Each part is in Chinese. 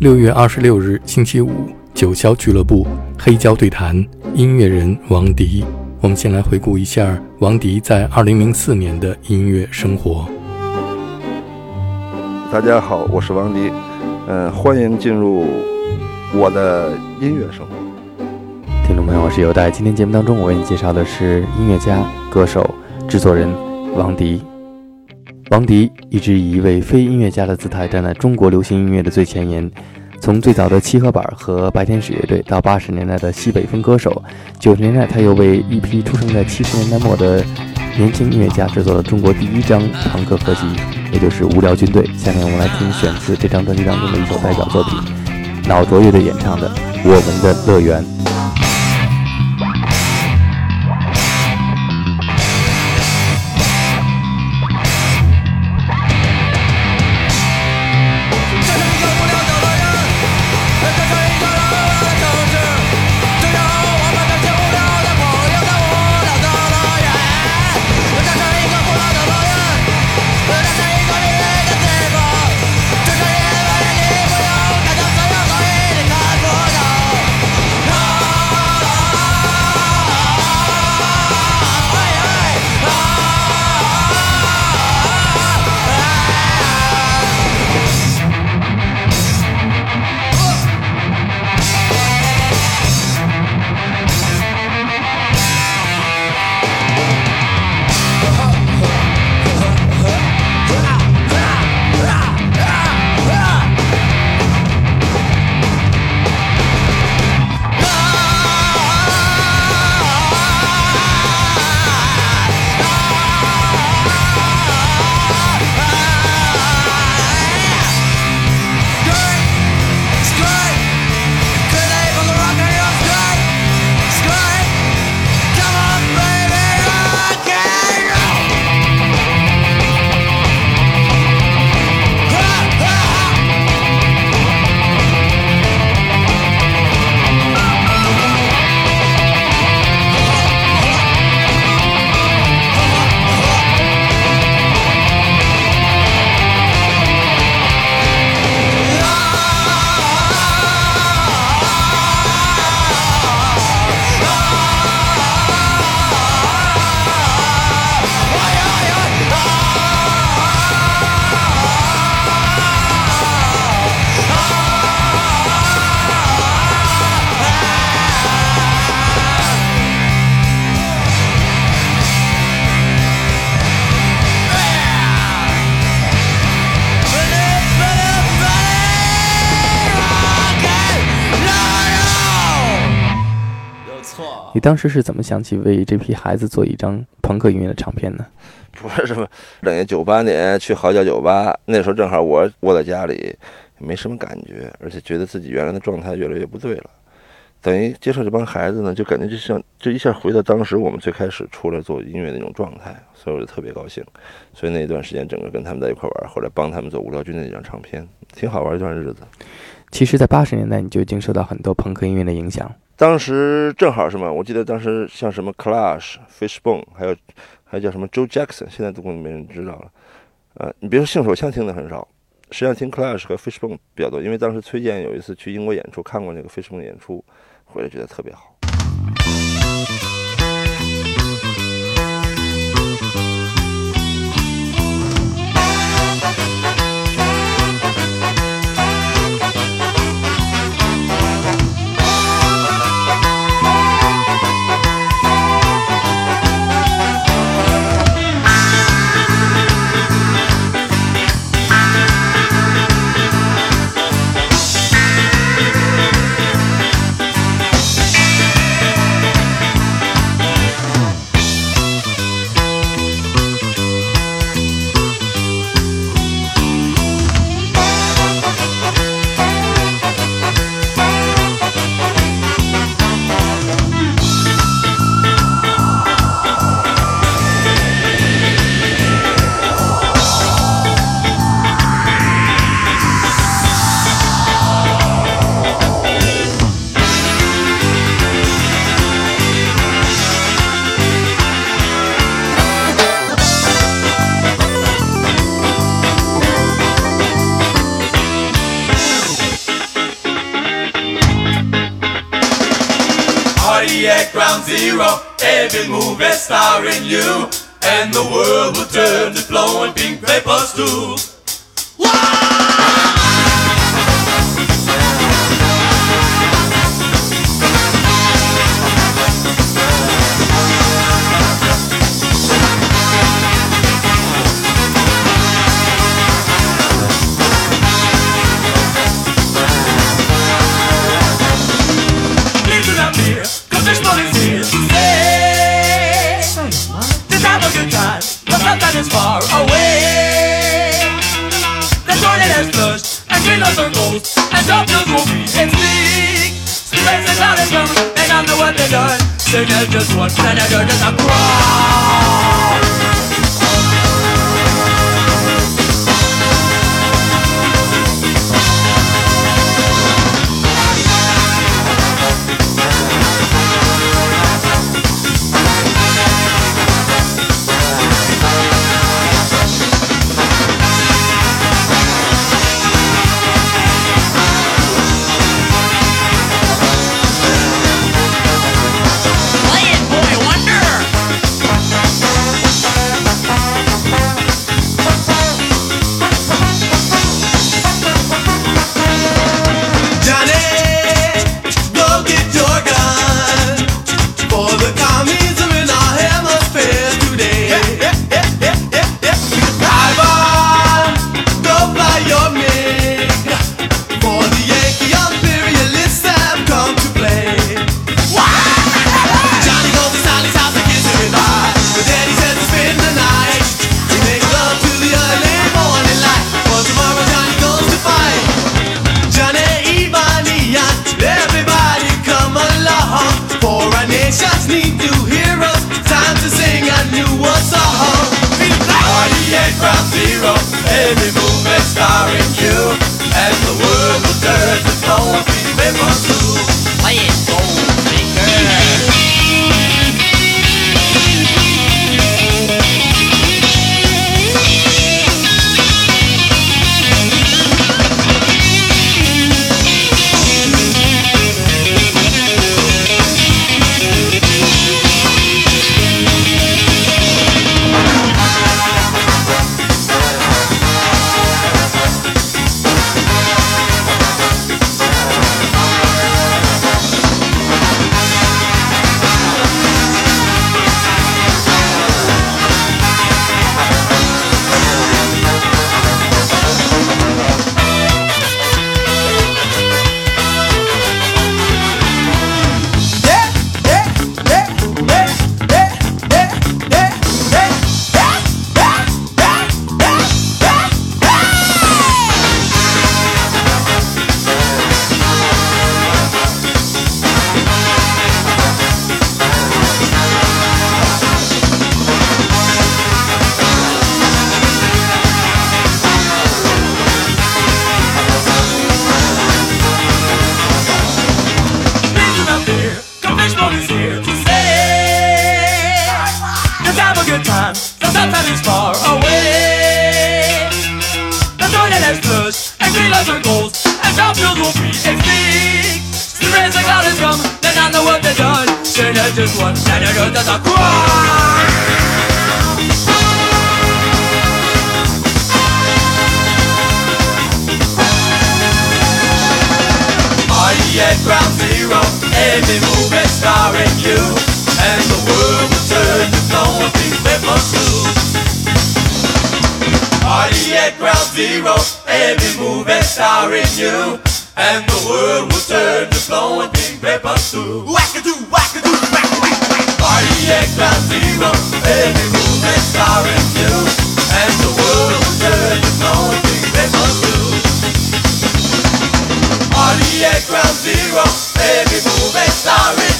六月二十六日星期五，九霄俱乐部黑胶对谈音乐人王迪。我们先来回顾一下王迪在二零零四年的音乐生活。大家好，我是王迪，嗯，欢迎进入我的音乐生活。听众朋友，我是尤代。今天节目当中，我为你介绍的是音乐家、歌手、制作人王迪。王迪一直以一位非音乐家的姿态站在中国流行音乐的最前沿，从最早的七合板和白天使乐队，到八十年代的西北风歌手，九十年代他又为一批出生在七十年代末的年轻音乐家制作了中国第一张朋克合集，也就是《无聊军队》。下面我们来听选自这张专辑当中的一首代表作品，脑浊乐队演唱的《我们的乐园》。你当时是怎么想起为这批孩子做一张朋克音乐的唱片呢？不是什么，等于九八年去嚎叫酒吧，那时候正好我窝在家里，没什么感觉，而且觉得自己原来的状态越来越不对了。等于接受这帮孩子呢，就感觉就像就一下回到当时我们最开始出来做音乐那种状态，所以我就特别高兴。所以那段时间整个跟他们在一块玩，后来帮他们做无聊军的那张唱片，挺好玩一段日子。其实，在八十年代你就已经受到很多朋克音乐的影响。当时正好什么？我记得当时像什么 Clash、Fishbone，还有还有叫什么 Joe Jackson，现在都没人知道了。呃，你别说性手枪听的很少，实际上听 Clash 和 Fishbone 比较多，因为当时崔健有一次去英国演出，看过那个 Fishbone 演出，回来觉得特别好。just wants Canada does a cry. is far away. The toilet has flush, and greenlands are cold, and Southfield will be extinct. The rains like cloud come, they not know what they've done. Shane has just one, and the earth has a cry. at ground zero Every move starring you zero. Every move is starring you. And the world will turn to flowing pink paper through. Wackadoo, wackadoo, wack, wack, wack. Party at ground zero. Every move is starring you. And the world will turn to flowing pink paper through. Party at ground zero. Every move is starring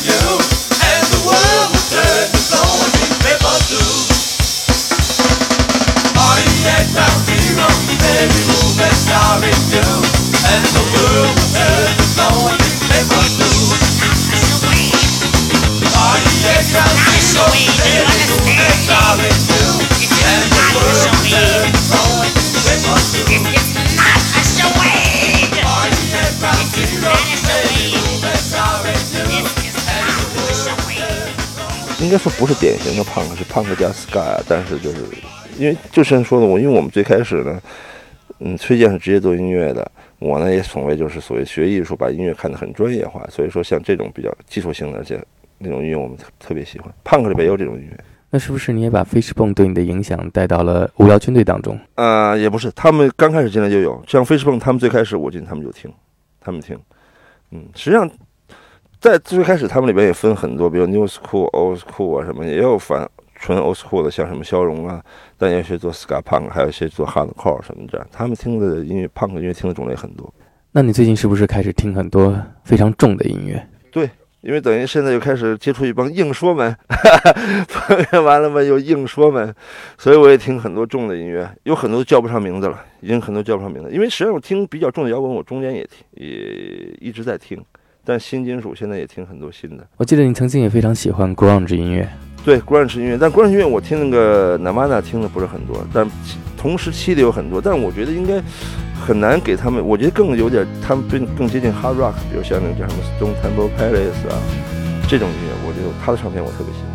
说不是典型的 punk，是 punk 加 ska，但是就是因为就像说的，我因为我们最开始呢，嗯，崔健是直接做音乐的，我呢也从未就是所谓学艺术，把音乐看得很专业化，所以说像这种比较技术性的，而且那种音乐我们特特别喜欢，punk 里边也有这种音乐。那是不是你也把 Fishbone 对你的影响带到了无聊军队当中？呃，也不是，他们刚开始进来就有，像 Fishbone 他们最开始我进他们就听，他们听，嗯，实际上在最开始他们里边也分很多，比如 New School、Old School 啊什么，也有反纯 Old School 的，像什么消融啊，但也有些做 Ska Punk，还有一些做 Hardcore 什么这样，他们听的音乐 Punk 音乐听的种类很多。那你最近是不是开始听很多非常重的音乐？对因为等于现在又开始接触一帮硬说们，朋友完了嘛又硬说们，所以我也听很多重的音乐，有很多叫不上名字了，已经很多叫不上名字。因为实际上我听比较重的摇滚，我中间也听，也一直在听，但新金属现在也听很多新的。我记得你曾经也非常喜欢 grunge 音乐，对 grunge 音乐，但 grunge 音乐我听那个 Namana 听的不是很多，但同时期的有很多，但我觉得应该很难给他们，我觉得更有点他们更更接近 hard rock，比如像那个叫什么 Stone Temple Pilots 啊这种音乐，我觉得他的唱片我特别喜欢。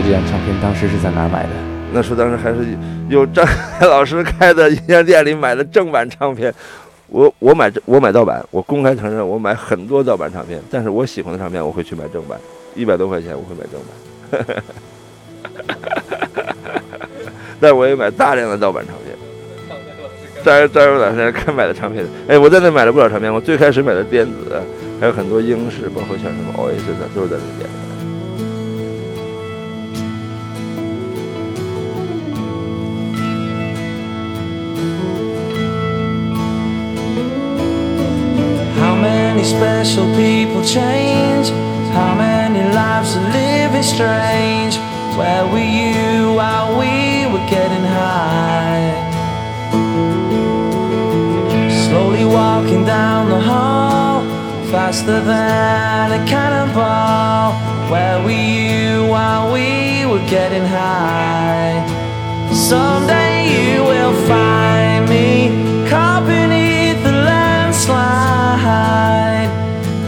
这张唱片当时是在哪买的？那时候当时还是有张海 老师开的音像店里买的正版唱片。我我买我买盗版，我公开承认我买很多盗版唱片，但是我喜欢的唱片我会去买正版，一百多块钱我会买正版，但我也买大量的盗版唱片。张张友老师看买的唱片，哎，我在那买了不少唱片。我最开始买的电子，还有很多英式，包括像什么 Oasis，都是在那店 people change? How many lives are living strange? Where were you while we were getting high? Slowly walking down the hall, faster than a cannonball. Where were you while we were getting high? Someday you will find me caught beneath the landslide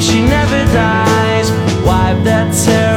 She never dies. Wipe that tear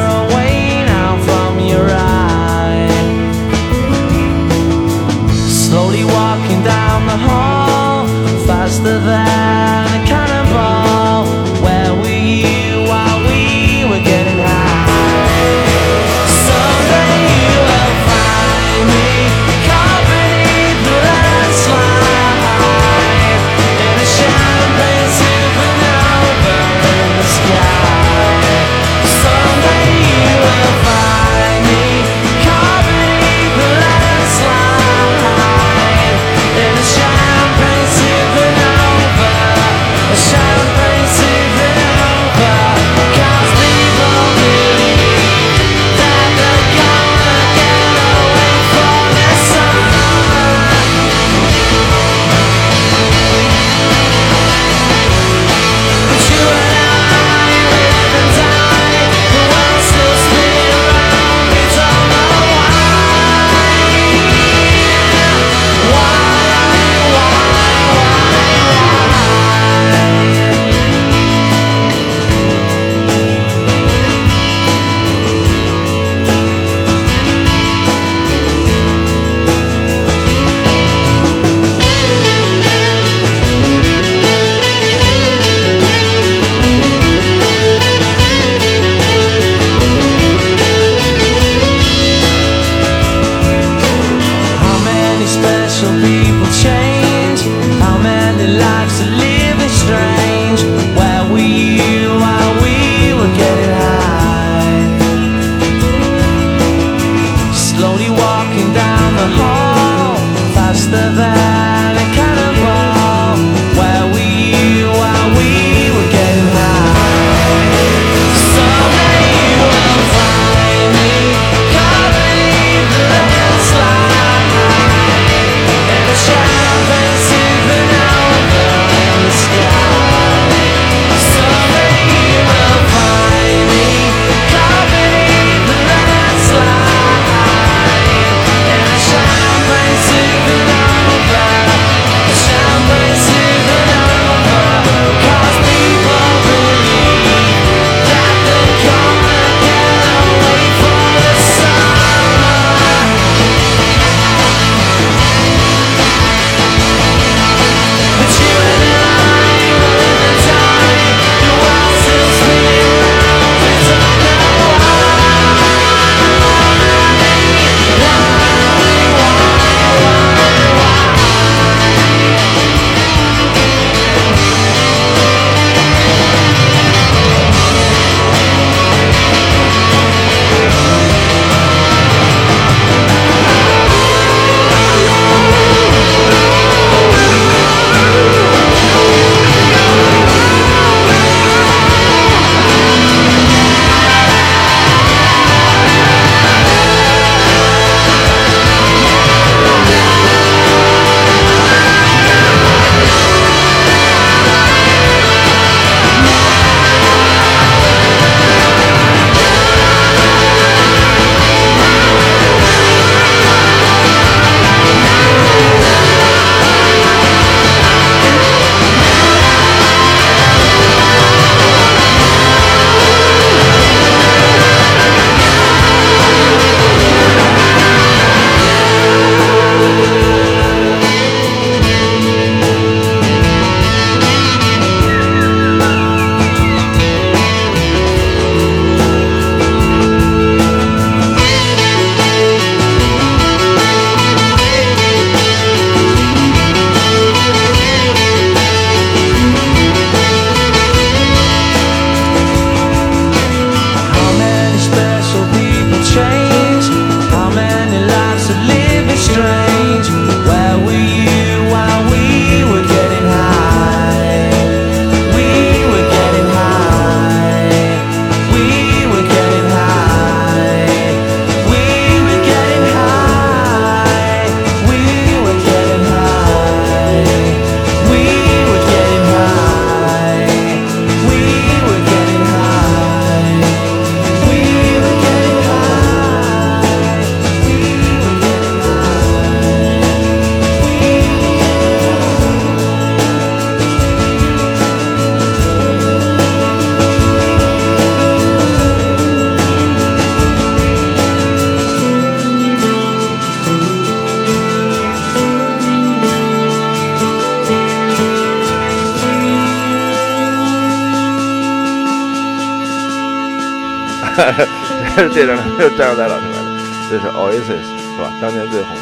这是这张这是张耀载老师来的，这是 Oasis 是吧？当年最红的，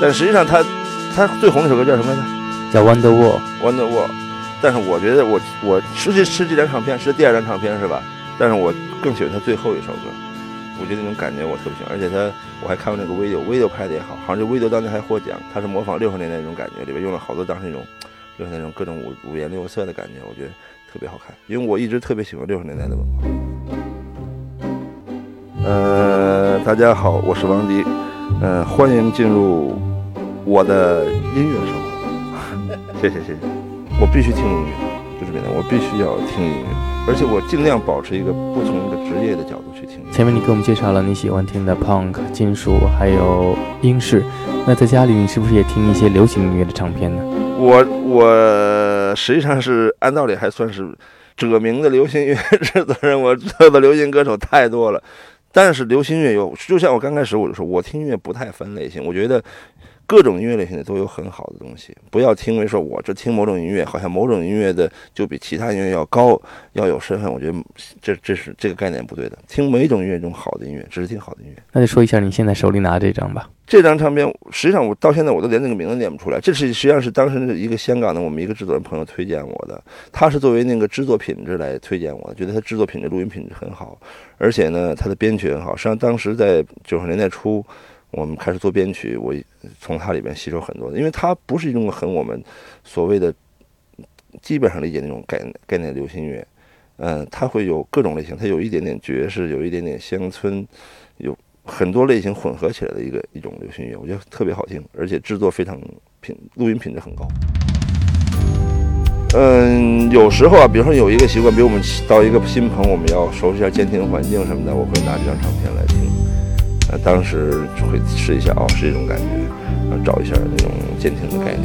但实际上他他最红的首歌叫什么来着？叫 Wonder Wall。Wonder Wall，但是我觉得我我是这是这张唱片是第二张唱片是吧？但是我更喜欢他最后一首歌，我觉得那种感觉我特别喜欢，而且他我还看过那个 video，video 拍的也好，好像这 video 当年还获奖，他是模仿六十年代那种感觉，里边用了好多当时那种六十年代那种各种五五颜六色的感觉，我觉得特别好看，因为我一直特别喜欢六十年代的文化。呃，大家好，我是王迪，呃，欢迎进入我的音乐生活。谢谢谢谢，我必须听音乐，就是这样，我必须要听音乐，而且我尽量保持一个不从一个职业的角度去听。前面你给我们介绍了你喜欢听的 punk、金属，还有英式。那在家里你是不是也听一些流行音乐的唱片呢？我我实际上是按道理还算是者名的流行音乐制作人，我做的流行歌手太多了。但是流行乐有，就像我刚开始我就说，我听音乐不太分类型，我觉得各种音乐类型的都有很好的东西，不要听为说我这听某种音乐，好像某种音乐的就比其他音乐要高，要有身份。我觉得这这是这个概念不对的，听每种音乐中好的音乐，只是听好的音乐。那就说一下你现在手里拿这张吧。这张唱片，实际上我到现在我都连那个名字念不出来。这是实际上是当时一个香港的我们一个制作人朋友推荐我的，他是作为那个制作品质来推荐我，觉得他制作品质、录音品质很好，而且呢，他的编曲很好。实际上当时在九十年代初，我们开始做编曲，我从他里边吸收很多，因为他不是一种很我们所谓的基本上理解那种概概念流行乐，嗯，它会有各种类型，它有一点点爵士，有一点点乡村，有。很多类型混合起来的一个一种流行乐，我觉得特别好听，而且制作非常品，录音品质很高。嗯，有时候啊，比如说有一个习惯，比如我们到一个新棚，我们要熟悉一下监听环境什么的，我会拿这张唱片来听。当时会试一下，哦，是这种感觉，然后找一下那种监听的概念。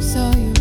Saw your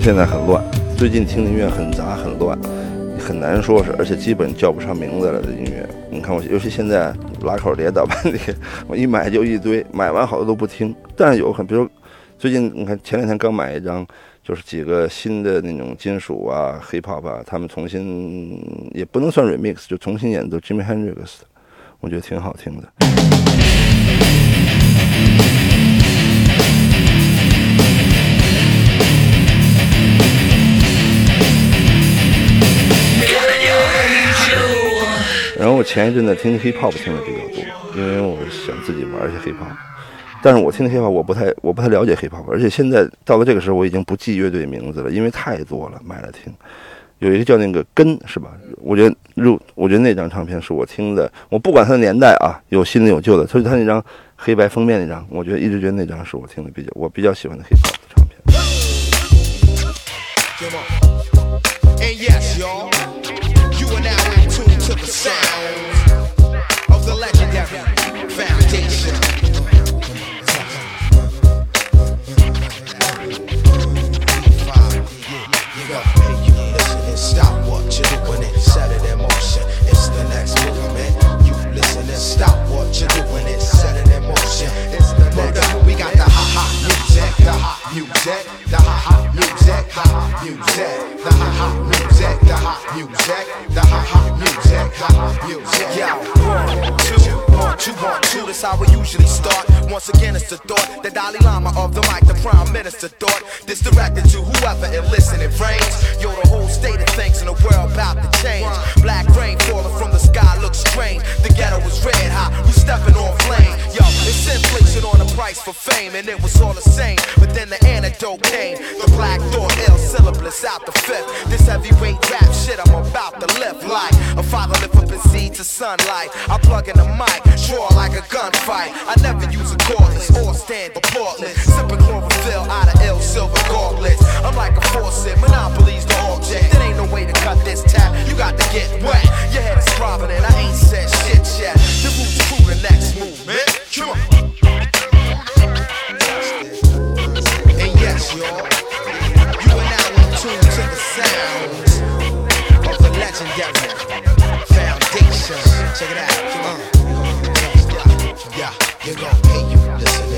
现在很乱，最近听的音乐很杂很乱，很难说是，而且基本叫不上名字来的音乐。你看我，尤其现在拉口碟、盗版碟，我一买就一堆，买完好多都不听。但是有很，比如最近你看前两天刚买一张，就是几个新的那种金属啊、hip hop 啊，他们重新也不能算 remix，就重新演奏 Jimi Hendrix 的，我觉得挺好听的。前一阵子听 hip hop 听的比较多，因为我想自己玩一些 hip hop。但是我听的 hip hop 我不太我不太了解 hip hop，而且现在到了这个时候我已经不记乐队名字了，因为太多了，买了听。有一个叫那个根是吧？我觉得入我觉得那张唱片是我听的，我不管它的年代啊，有新的有旧的，所以他那张黑白封面那张，我觉得一直觉得那张是我听的比较我比较喜欢的 hip hop 的唱片。What you're doing and set it in motion. It's the next. We got the ha ha music, the hot music, the ha ha music, hot music, Once again, it's the thought, the Dalai Lama of the mic, the Prime Minister thought. This directed to whoever it listening frames. Yo, the whole state of things in the world about to change. Black rain falling from the sky looks strange. The ghetto was red hot, we stepping on flame. Yo, it's inflation on the price for fame, and it was all the same. But then the antidote came. The black thought, ill syllabus out the fifth. This heavyweight rap shit I'm about to lift like a father lift up his seed to sunlight. I plug in the mic, draw like a gunfight. I never use a cordless or stand portless. Sipping chlorophyll out of ill silver gauntlets. I'm like a faucet, monopolies the object. There ain't no way to cut this tap. You got to get wet. Your head is throbbing and I ain't said shit yet. The roots crew the next movement. Come on. And yes, y'all, you are now in to the sounds of the legendary foundation. Check it out. Uh. Yeah, you gon'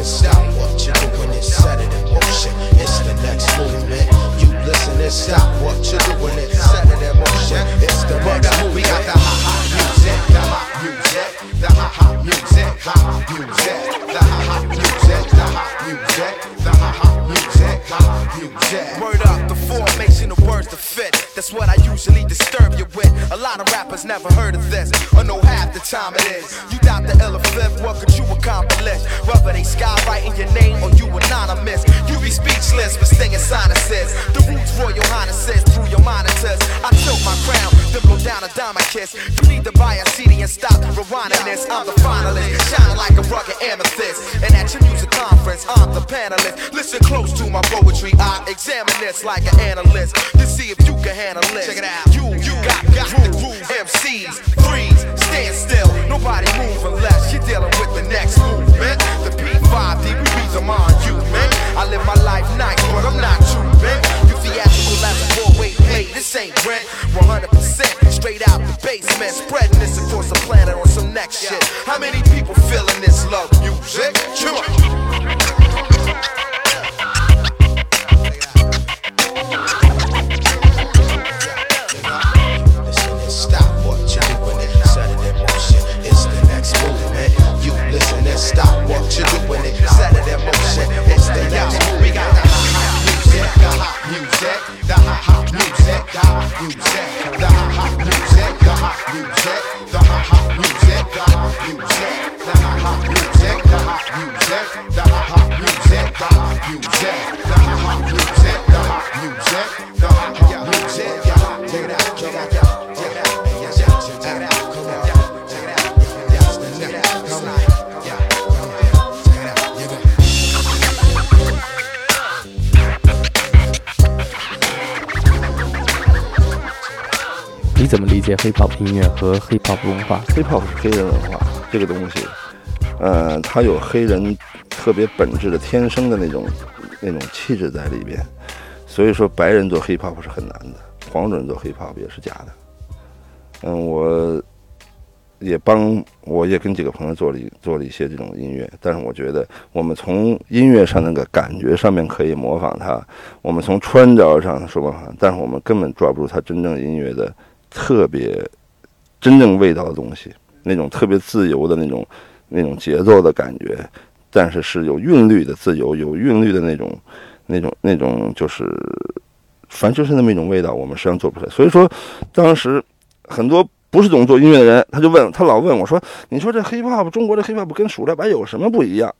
stop what you're doing and set it in motion. It's the next movement. You listen and stop what you're doing and set it in motion. It's the next movement. We got the ha ha music, the hot music, the ha ha music, hot music, the ha ha music, the hot music, the ha ha music, hot music. Word up, the formation of words to fit. That's what I usually disturb you with. A lot of rappers never heard of this, or know half the time it is. You doubt the ill fifth, what could you accomplish? Whether they skywriting your name or you anonymous, you be speechless with stinging sinuses. The roots royal highnesses through your monitors. I tilt my crown, then blow down a diamond kiss. You need to buy a CD and stop rewinding this. I'm the finalist, shine like a rugged amethyst. And at your music conference, I'm the panelist. Listen close to my poetry, I examine this like an analyst to see if you can handle it. Check it out. You, you got, got the groove. MCs, freeze, stand still. Nobody move unless you're dealing with the next 你怎么理解 hip hop 音乐和 hip hop 文化？hiphop 是黑人文化这个东西，呃，它有黑人特别本质的天生的那种那种气质在里边，所以说白人做 hiphop 是很难的，黄种人做 hiphop 也是假的。嗯，我也帮我也跟几个朋友做了做了一些这种音乐，但是我觉得我们从音乐上那个感觉上面可以模仿它，我们从穿着上说模仿，但是我们根本抓不住它真正音乐的特别真正味道的东西，那种特别自由的那种那种节奏的感觉，但是是有韵律的自由，有韵律的那种那种那种就是，反正就是那么一种味道，我们实际上做不出来。所以说，当时很多不是懂做音乐的人，他就问他老问我说：“你说这 hiphop 中国的 hiphop 跟数来白有什么不一样？”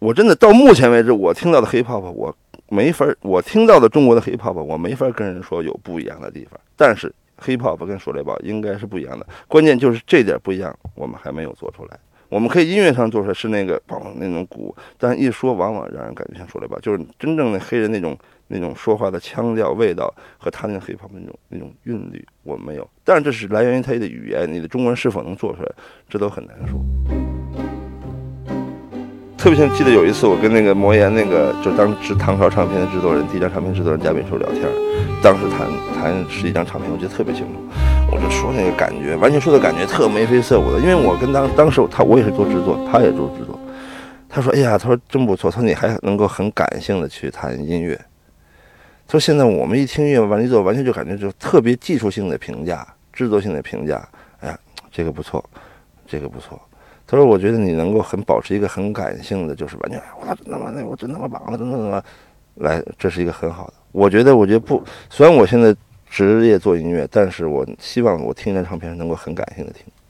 我真的到目前为止，我听到的 hiphop 我没法，我听到的中国的 hiphop 我没法跟人说有不一样的地方，但是 hiphop 跟说雷吧应该是不一样的，关键就是这点不一样，我们还没有做出来。我们可以音乐上做出来是那个梆那种鼓，但一说往往让人感觉像说雷吧，就是真正的黑人那种那种说话的腔调味道和他那个 hiphop 那种那种韵律，我们没有。但是这是来源于他的语言，你的中文是否能做出来，这都很难说。特别像记得有一次，我跟那个魔岩那个就当时唐朝唱片的制作人，第一张唱片制作人贾炳树聊天，当时谈谈十一张唱片，我记得特别清楚。我就说那个感觉，完全说的感觉特眉飞色舞的，因为我跟当当时他我也是做制作，他也做制作。他说：“哎呀，他说真不错，他说你还能够很感性的去谈音乐。”他说：“现在我们一听音乐完了之后，完全就感觉就特别技术性的评价、制作性的评价。哎呀，这个不错，这个不错。”他说：“我觉得你能够很保持一个很感性的，就是完全我，真他妈那我真他妈忙了，真他妈来，这是一个很好的。我觉得，我觉得不，虽然我现在职业做音乐，但是我希望我听一张唱片能够很感性的听。